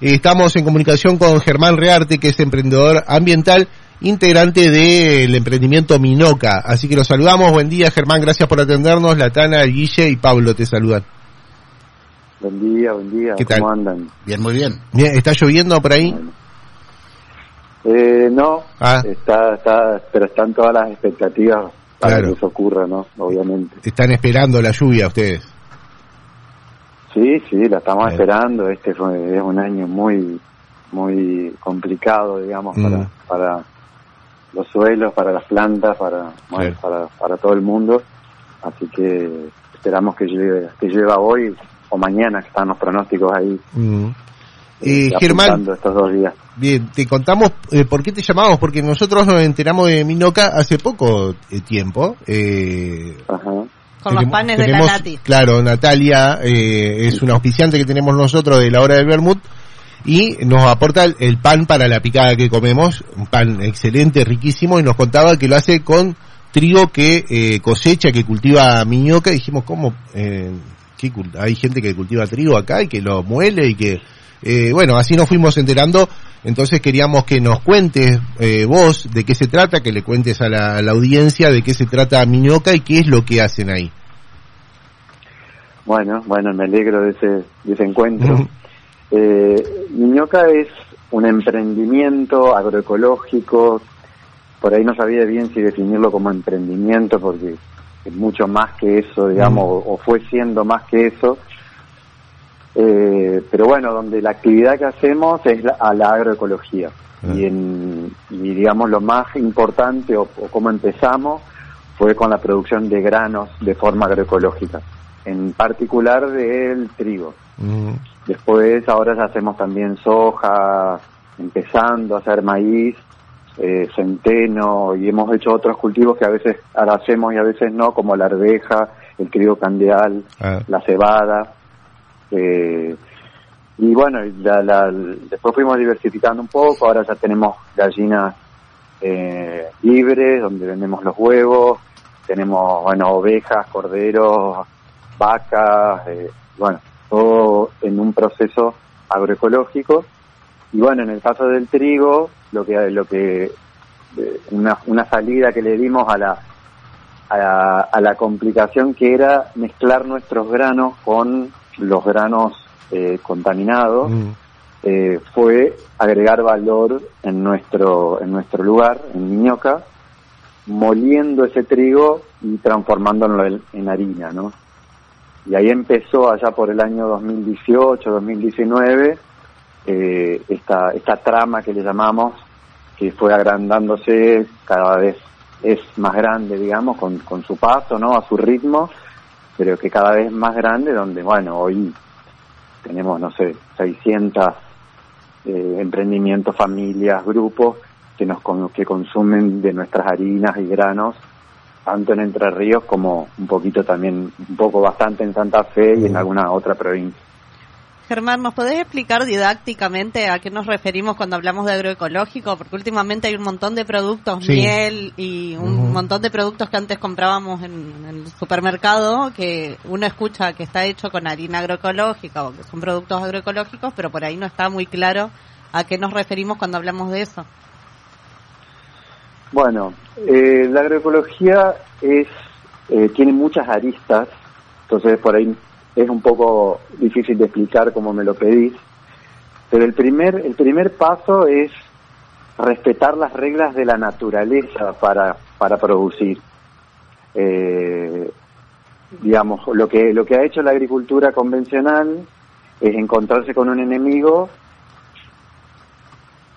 estamos en comunicación con Germán Rearte, que es emprendedor ambiental, integrante del emprendimiento Minoca. Así que los saludamos. Buen día, Germán. Gracias por atendernos. Latana, Guille y Pablo te saludan. Buen día, buen día. ¿Qué tal? ¿Cómo andan? Bien, muy bien. Bien, ¿Está lloviendo por ahí? Eh, no, Ah. está, está, pero están todas las expectativas para Claro. que eso ocurra, ¿no? Obviamente. Están esperando la lluvia ustedes. Sí, sí, la estamos esperando. Este fue, es un año muy, muy complicado, digamos, Mm. para, para los suelos, para las plantas, para, bueno, para, para todo el mundo. Así que esperamos que llegue, que llegue hoy o mañana, que están los pronósticos ahí. Mm. eh, Germán, estos dos días. bien, te contamos eh, por qué te llamamos, porque nosotros nos enteramos de Minoca hace poco eh, tiempo. Eh, Ajá. Con los panes de la Nati. Claro, Natalia eh, es una auspiciante que tenemos nosotros de la hora del Bermud y nos aporta el, el pan para la picada que comemos, un pan excelente, riquísimo, y nos contaba que lo hace con trigo que eh, cosecha, que cultiva miñoca, y dijimos, ¿cómo? Eh, ¿qué hay gente que cultiva trigo acá y que lo muele y que... eh, bueno, así nos fuimos enterando, entonces queríamos que nos cuentes eh, vos de qué se trata, que le cuentes a la, a la audiencia de qué se trata Miñoca y qué es lo que hacen ahí. Bueno, bueno, me alegro de ese, de ese encuentro. Ujú. Eh, Niñoca es un emprendimiento agroecológico, por ahí no sabía bien si definirlo como emprendimiento porque es mucho más que eso, digamos, o, o fue siendo más que eso. Eh, pero bueno, donde la actividad que hacemos es la- a la agroecología. Ah. Y, en, y digamos lo más importante o, o cómo empezamos fue con la producción de granos de forma agroecológica, en particular del trigo. Mm. Después, ahora ya hacemos también soja, empezando a hacer maíz, eh, centeno, y hemos hecho otros cultivos que a veces ahora hacemos y a veces no, como la arveja, el trigo candeal, Ah. la cebada. eh, y bueno, la- la- después fuimos diversificando un poco, ahora ya tenemos gallinas eh, libres, donde vendemos los huevos, tenemos, bueno, ovejas, corderos, vacas, eh, bueno, todo en un proceso agroecológico. Y bueno, en el caso del trigo, lo que, lo que, eh, una, una salida que le dimos a la, a la, a la complicación que era mezclar nuestros granos con los granos eh, contaminados, Mm. eh, fue agregar valor en nuestro, en nuestro lugar, en Miñoca, moliendo ese trigo y transformándolo en, en harina, ¿no? Y ahí empezó allá por el año 2018, 2019, eh, esta, esta trama que le llamamos, que fue agrandándose cada vez es más grande, digamos, con, con su paso, ¿no? A su ritmo, pero que cada vez más grande, donde, bueno, hoy tenemos, no sé, 600 eh, emprendimientos, familias, grupos que nos que consumen de nuestras harinas y granos, tanto en Entre Ríos como un poquito también, un poco bastante en Santa Fe y en alguna otra provincia. Germán, ¿nos podés explicar didácticamente a qué nos referimos cuando hablamos de agroecológico? Porque últimamente hay un montón de productos, Sí. miel y un montón de productos que antes comprábamos en, en el supermercado que uno escucha que está hecho con harina agroecológica o que son productos agroecológicos, pero por ahí no está muy claro a qué nos referimos cuando hablamos de eso. Bueno, eh, la agroecología es eh, tiene muchas aristas, entonces por ahí es un poco difícil de explicar como me lo pedís, pero el primer el primer paso es respetar las reglas de la naturaleza para para producir. Eh, digamos, lo que lo que ha hecho la agricultura convencional es encontrarse con un enemigo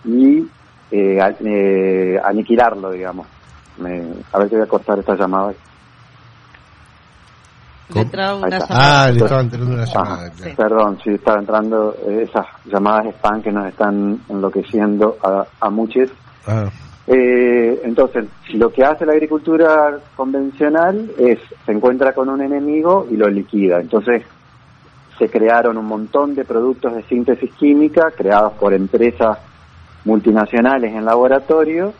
y eh, eh, aniquilarlo, digamos. Me- a ver si voy a cortar esta llamada. Le entraba una Ahí está. llamada. Ah, le estaba entrando una Ah, llamada. sí. Perdón, si estaba entrando eh, esas llamadas spam que nos están enloqueciendo a, a muchos. Ah, Eh, entonces, lo que hace la agricultura convencional es, se encuentra con un enemigo y lo liquida. Entonces, se crearon un montón de productos de síntesis química creados por empresas multinacionales en laboratorio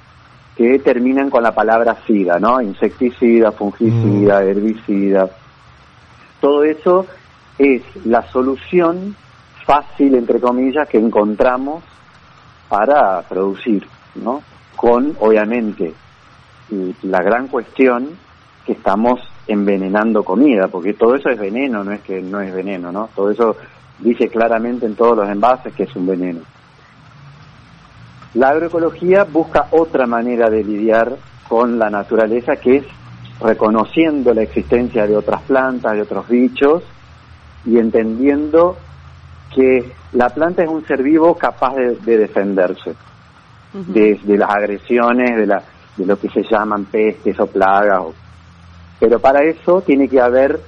que terminan con la palabra SIDA, ¿no? Insecticida, fungicida, herbicida. Todo eso es la solución fácil, entre comillas, que encontramos para producir, ¿no? Con, obviamente, la gran cuestión que estamos envenenando comida, porque todo eso es veneno, no es que no es veneno, ¿no? Todo eso dice claramente en todos los envases que es un veneno. La agroecología busca otra manera de lidiar con la naturaleza que es reconociendo la existencia de otras plantas, de otros bichos y entendiendo que la planta es un ser vivo capaz de, defenderse de, las agresiones, de, la, de lo que se llaman pestes o plagas. Pero para eso tiene que haber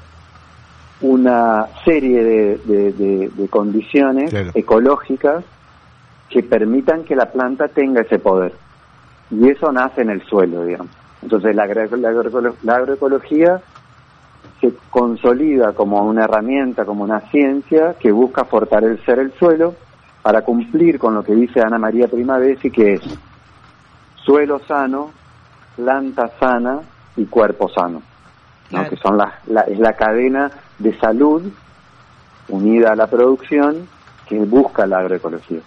una serie de, condiciones ecológicas que permitan que la planta tenga ese poder. Y eso nace en el suelo, digamos. Entonces la, la agroecología se consolida como una herramienta, como una ciencia que busca fortalecer el suelo para cumplir con lo que dice Ana María Primavesi, que es suelo sano, planta sana y cuerpo sano, que son la, es la cadena de salud unida a la producción que busca la agroecología.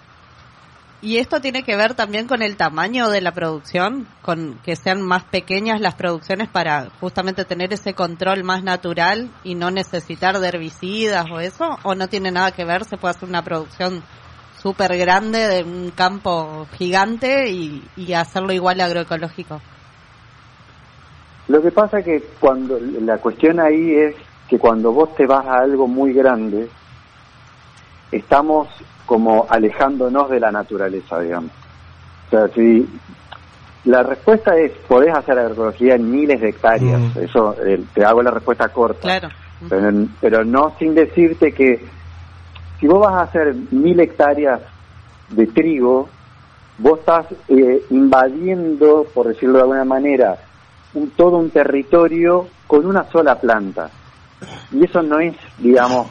¿Y esto tiene que ver también con el tamaño de la producción? ¿Con que sean más pequeñas las producciones para justamente tener ese control más natural y no necesitar de herbicidas o eso? ¿O no tiene nada que ver? ¿Se puede hacer una producción súper grande de un campo gigante y, y hacerlo igual agroecológico? Lo que pasa que cuando la cuestión ahí es que cuando vos te vas a algo muy grande, estamos como alejándonos de la naturaleza, digamos. O sea, si la respuesta es, podés hacer agroecología en miles de hectáreas, mm. eso eh, te hago la respuesta corta. Claro. Pero, pero no sin decirte que si vos vas a hacer mil hectáreas de trigo, vos estás eh, invadiendo, por decirlo de alguna manera, un, todo un territorio con una sola planta. Y eso no es, digamos,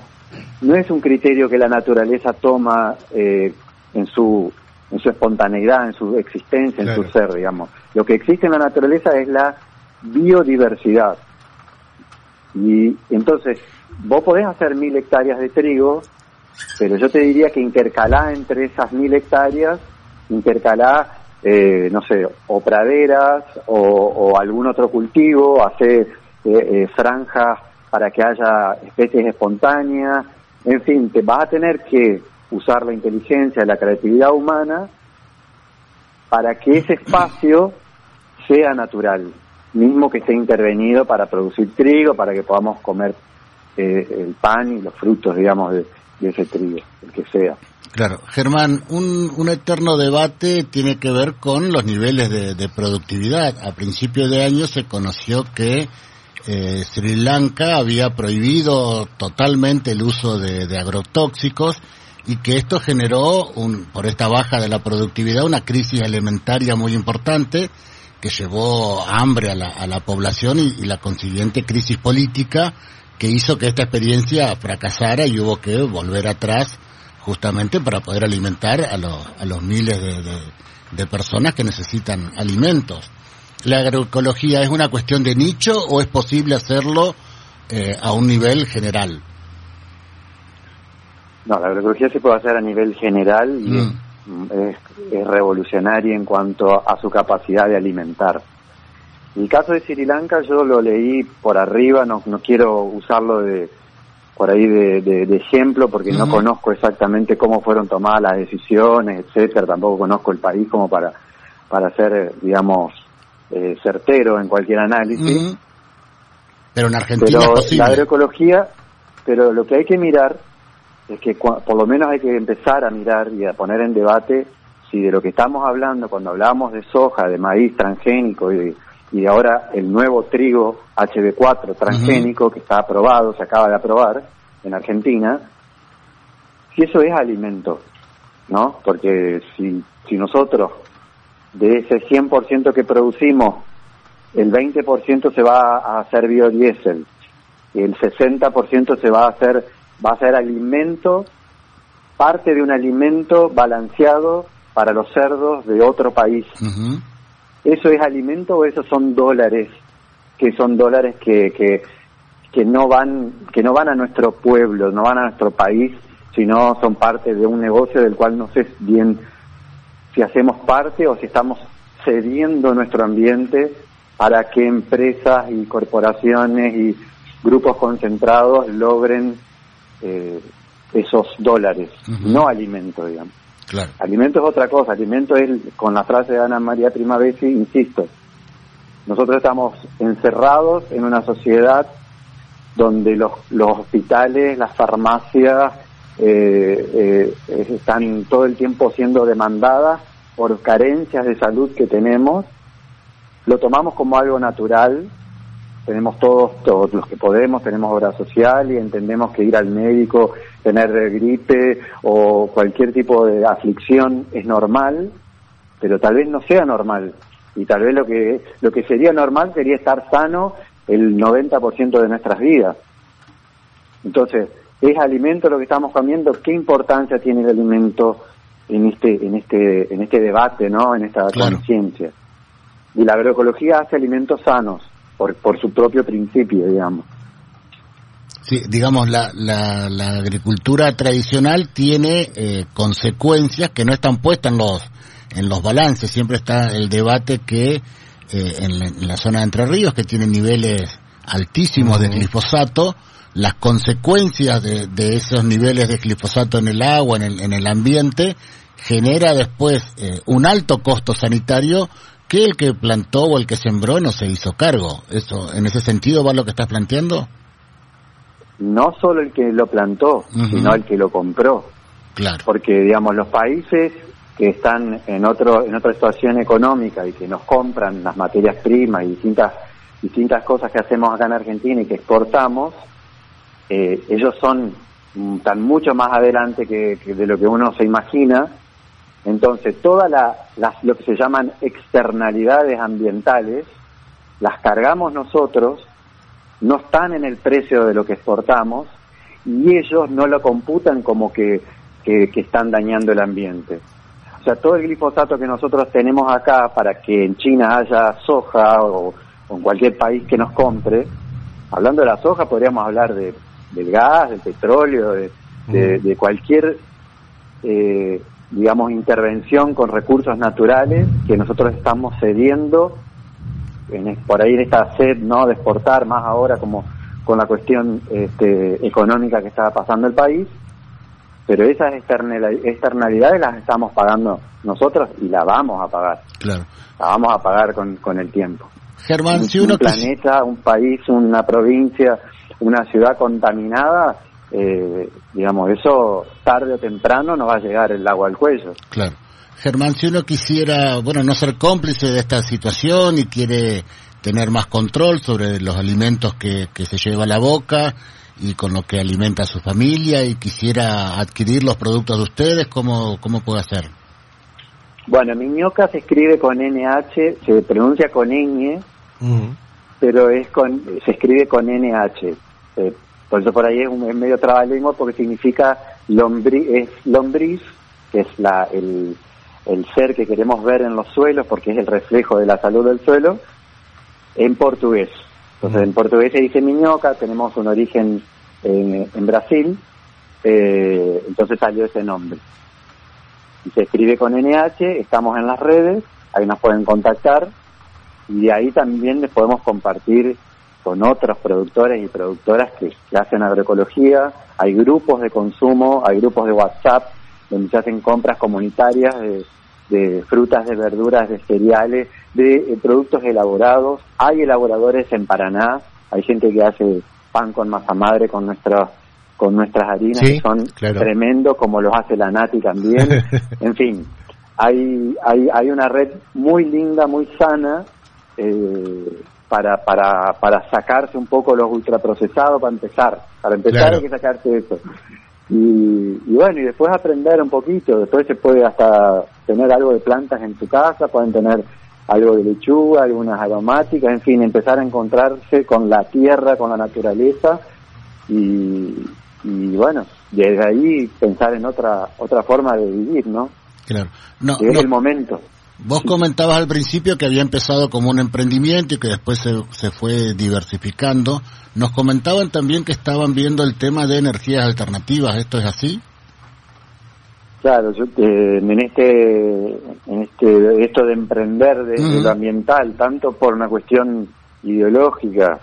no es un criterio que la naturaleza toma eh, en su en su espontaneidad, en su existencia, en su ser, digamos. Lo que existe en la naturaleza es la biodiversidad. Y entonces, vos podés hacer mil hectáreas de trigo, pero yo te diría que intercalá entre esas mil hectáreas, intercalá, eh, no sé, o praderas o, algún otro cultivo, hacer eh, franjas para que haya especies espontáneas, en fin, te vas a tener que usar la inteligencia, la creatividad humana para que ese espacio sea natural, mismo que esté intervenido para producir trigo, para que podamos comer eh, el pan y los frutos, digamos, de, ese trigo, el que sea. Claro, Germán, un, un, eterno debate tiene que ver con los niveles de, de productividad. A principio de año se conoció que eh, Sri Lanka había prohibido totalmente el uso de, agrotóxicos y que esto generó, un, por esta baja de la productividad, una crisis alimentaria muy importante que llevó hambre a la, población y, la consiguiente crisis política que hizo que esta experiencia fracasara y hubo que volver atrás justamente para poder alimentar a, a los miles de personas que necesitan alimentos la agroecología es una cuestión de nicho o es posible hacerlo eh, a un nivel general? No, la agroecología se puede hacer a nivel general y mm. es, revolucionaria en cuanto a su capacidad de alimentar. El caso de Sri Lanka yo lo leí por arriba, no, no quiero usarlo de por ahí de, ejemplo porque no conozco exactamente cómo fueron tomadas las decisiones, etcétera, tampoco conozco el país como para para hacer, digamos, eh, certero en cualquier análisis. Pero en Argentina pero la agroecología, pero lo que hay que mirar es que por lo menos hay que empezar a mirar y a poner en debate si de lo que estamos hablando cuando hablamos de soja, de maíz transgénico y, y ahora el nuevo trigo HB4 transgénico que está aprobado, se acaba de aprobar en Argentina, si eso es alimento, ¿no? Porque si, si nosotros de ese 100% que producimos, el 20% se va a hacer biodiesel, el 60% se va a hacer va a ser alimento, parte de un alimento balanceado para los cerdos de otro país. ¿Eso es alimento o esos son dólares? Que son dólares que, que, que no van que no van a nuestro pueblo, no van a nuestro país, sino son parte de un negocio del cual no sé bien si hacemos parte o si estamos cediendo nuestro ambiente para que empresas y corporaciones y grupos concentrados logren eh, esos dólares, no alimento, digamos. Claro. Alimento es otra cosa, alimento es, con la frase de Ana María Primavesi, insisto, nosotros estamos encerrados en una sociedad donde los, los hospitales, las farmacias eh, eh, están todo el tiempo siendo demandadas por carencias de salud que tenemos, lo tomamos como algo natural, tenemos todos, todos los que podemos, tenemos obra social y entendemos que ir al médico, tener gripe o cualquier tipo de aflicción es normal, pero tal vez no sea normal. Y tal vez lo que lo que sería normal sería estar sano el 90% de nuestras vidas. Entonces, es alimento lo que estamos comiendo, ¿qué importancia tiene el alimento en este en este en este debate, ¿no? En esta conciencia. Y la agroecología hace alimentos sanos por por su propio principio, digamos. Sí, digamos, la, la, la agricultura tradicional tiene eh, consecuencias que no están puestas en los, en los balances. Siempre está el debate que eh, en, la, zona de Entre Ríos, que tiene niveles altísimos de glifosato, las consecuencias de, de, esos niveles de glifosato en el agua, en el, en el ambiente, genera después eh, un alto costo sanitario que el que plantó o el que sembró no se hizo cargo. Eso, en ese sentido va lo que estás planteando no solo el que lo plantó, sino el que lo compró. Claro. Porque, digamos, los países que están en otro en otra situación económica y que nos compran las materias primas y distintas distintas cosas que hacemos acá en Argentina y que exportamos, eh, ellos son tan mucho más adelante que, de lo que uno se imagina. Entonces, todas las lo que se llaman externalidades ambientales las cargamos nosotros no están en el precio de lo que exportamos y ellos no lo computan como que, que, están dañando el ambiente. O sea, todo el glifosato que nosotros tenemos acá para que en China haya soja o, en cualquier país que nos compre, hablando de la soja podríamos hablar de, del gas, del petróleo, de, de, cualquier, eh, digamos, intervención con recursos naturales que nosotros estamos cediendo en, por ahí en esta sed no de exportar más ahora como con la cuestión este, económica que estaba pasando el país. Pero esas externalidades las estamos pagando nosotros y la vamos a pagar. Claro. La vamos a pagar con, con el tiempo. Germán si uno un planeta un país una provincia una ciudad contaminada eh, digamos eso tarde o temprano nos va a llegar el agua al cuello claro Germán, si uno quisiera, bueno, no ser cómplice de esta situación y quiere tener más control sobre los alimentos que, se lleva a la boca y con lo que alimenta a su familia y quisiera adquirir los productos de ustedes, ¿cómo, cómo puede hacer? Bueno, Miñoca se escribe con NH, se pronuncia con ñ, pero es con, se escribe con NH. Eh, por eso por ahí es, un, medio trabalengua porque significa lombriz, es lombriz, que es la, el, el ser que queremos ver en los suelos, porque es el reflejo de la salud del suelo, en portugués. Entonces, en portugués se dice miñoca, tenemos un origen en, Brasil, eh, entonces salió ese nombre. Y se escribe con NH, estamos en las redes, ahí nos pueden contactar, y de ahí también les podemos compartir con otros productores y productoras que, que hacen agroecología, hay grupos de consumo, hay grupos de WhatsApp donde se hacen compras comunitarias de, de frutas, de verduras, de cereales, de eh, productos elaborados. Hay elaboradores en Paraná, hay gente que hace pan con masa madre con nuestras con nuestras harinas que son tremendos como los hace la Nati también. en fin, hay, hay, hay una red muy linda, muy sana eh, para, para, para sacarse un poco los ultraprocesados, para empezar. Para empezar hay que sacarse eso. Y, bueno, y después aprender un poquito, después se puede hasta tener algo de plantas en tu casa, pueden tener algo de lechuga, algunas aromáticas, en fin, empezar a encontrarse con la tierra, con la naturaleza y, y bueno, desde ahí pensar en otra otra forma de vivir, ¿no? Claro. No, es el momento. Vos comentabas al principio que había empezado como un emprendimiento y que después se, se fue diversificando. Nos comentaban también que estaban viendo el tema de energías alternativas. ¿Esto es así? Claro, yo eh, en este, en este, esto de emprender de, de lo ambiental, tanto por una cuestión ideológica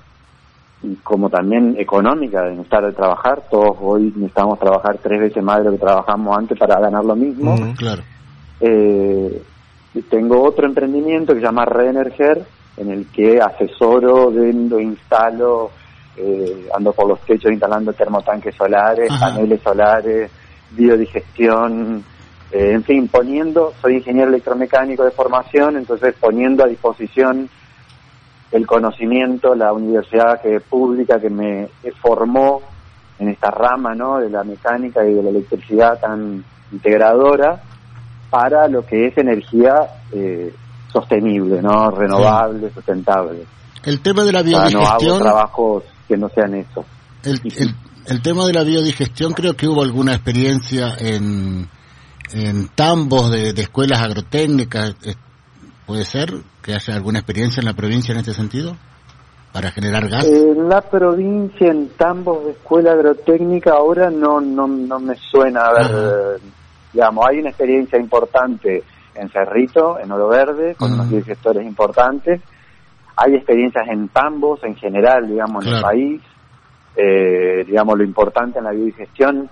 y como también económica de necesitar de trabajar, todos hoy necesitamos trabajar tres veces más de lo que trabajamos antes para ganar lo mismo. Claro. Eh, tengo otro emprendimiento que se llama Reenerger, en el que asesoro, vendo, instalo, eh, ando por los techos instalando termotanques solares, Ajá. paneles solares, biodigestion, eh, en fin, poniendo, soy ingeniero electromecánico de formación, entonces poniendo a disposición el conocimiento, la universidad que pública que me formó en esta rama ¿no? de la mecánica y de la electricidad tan integradora para lo que es energía eh, sostenible, no renovable, sustentable. El tema de la O sea, no hago biodigestión, trabajos que no sean eso. el, el- el tema de la biodigestión, creo que hubo alguna experiencia en, en tambos de, de escuelas agrotécnicas. eh, ¿Puede ser que haya alguna experiencia en la provincia en este sentido? Para generar gas. En la provincia, en tambos de escuela agrotécnica, ahora no no, no me suena eh, digamos, hay una experiencia importante en Cerrito, en Oro Verde, con unos biogestores importantes. Hay experiencias en tambos en general, digamos, en el país. Eh, digamos, lo importante en la biodigestión,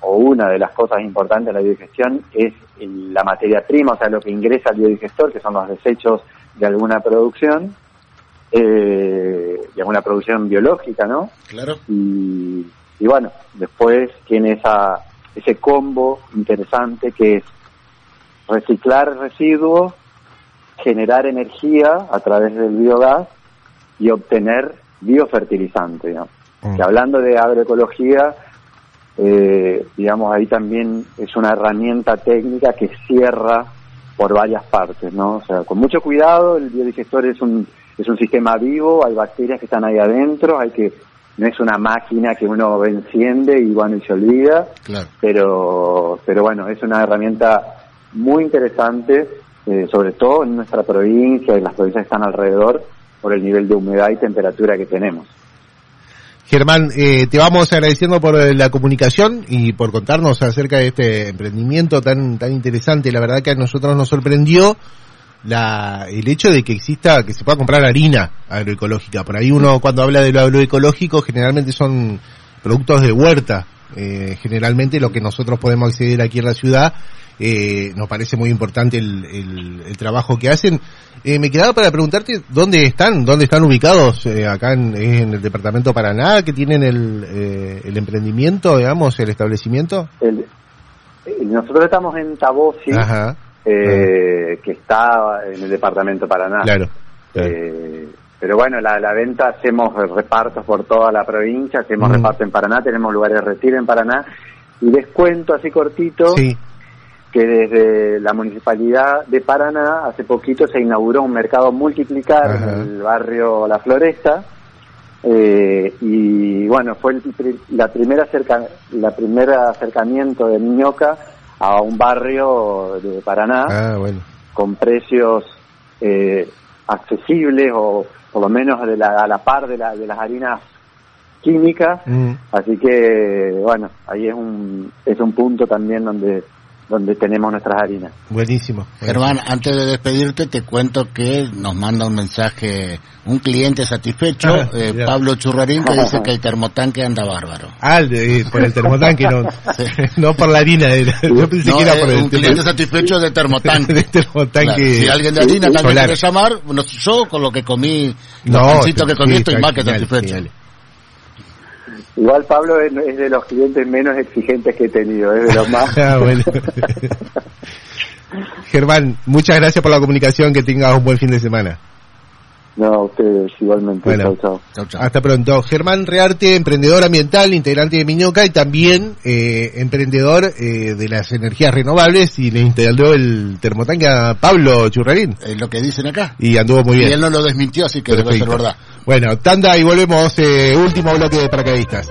o una de las cosas importantes en la biodigestión, es la materia prima, o sea, lo que ingresa al biodigestor, que son los desechos de alguna producción, eh, y alguna producción biológica, ¿no? Claro. y, y bueno, después tiene esa, ese combo interesante que es reciclar residuos, generar energía a través del biogás y obtener biofertilizante. digamos. Mm. Que hablando de agroecología, eh, digamos, ahí también es una herramienta técnica que cierra por varias partes, ¿no? O sea, con mucho cuidado, el biodigestor es un, es un sistema vivo, hay bacterias que están ahí adentro, hay que, no es una máquina que uno enciende y bueno, y se olvida, Claro. pero, pero bueno, es una herramienta muy interesante, eh, sobre todo en nuestra provincia y las provincias que están alrededor, por el nivel de humedad y temperatura que tenemos. Germán, eh, te vamos agradeciendo por eh, la comunicación y por contarnos acerca de este emprendimiento tan tan interesante. La verdad que a nosotros nos sorprendió la, el hecho de que exista, que se pueda comprar harina agroecológica. Por ahí uno cuando habla de lo agroecológico generalmente son productos de huerta. Eh, generalmente lo que nosotros podemos acceder aquí en la ciudad eh, nos parece muy importante el, el- el trabajo que hacen. Eh, me quedaba para preguntarte dónde están, dónde están ubicados eh, acá en, en el departamento Paraná, que tienen el, eh, el emprendimiento, digamos, el establecimiento. Eh, nosotros estamos en Tabosi, Ajá, eh, que está en el departamento Paraná. claro. claro. Eh, pero bueno, la, la venta hacemos repartos por toda la provincia, hacemos Mm. reparto en Paraná, tenemos lugares de retiro en Paraná. Y les cuento así cortito sí, que desde la municipalidad de Paraná hace poquito se inauguró un mercado multiplicar Ajá. en el barrio La Floresta. eh, y bueno, fue el la primera cerca, la primera acercamiento de Niñoca a un barrio de Paraná ah, bueno. con precios eh, accesibles o por lo menos de la, a la par de, la, de las harinas químicas. Mm. Así que, bueno, ahí es un, es un punto también donde, donde tenemos nuestras harinas. Buenísimo. Germán, antes de despedirte te cuento que nos manda un mensaje un cliente satisfecho, Ah, eh. Pablo Churrarín, que dice que el termotanque anda bárbaro. Ah, de- por el termotanque, no, no por la harina. era- Yo pensé No, que era eh, por el un cliente satisfecho de termotanque. de termotanque. Claro, Si alguien de harina también quiere llamar, yo con lo que comí, No, los que comí sí, estoy más que satisfecho. genial. Igual Pablo es, es de los clientes menos exigentes que he tenido, es de los más. Ah. Germán, muchas gracias por la comunicación, que tengas un buen fin de semana. No, ustedes igualmente. Bueno. Chau, chau. Chau, chau. Hasta pronto. Germán Rearte, emprendedor ambiental, integrante de Miñoca y también eh, emprendedor eh, de las energías renovables y le instaló el termotanque a Pablo Churrarín. Es lo que dicen acá. Y anduvo muy Y bien. él no lo desmintió, así que debe ser verdad. Bueno, tanda y volvemos, eh, último bloque de paracaidistas.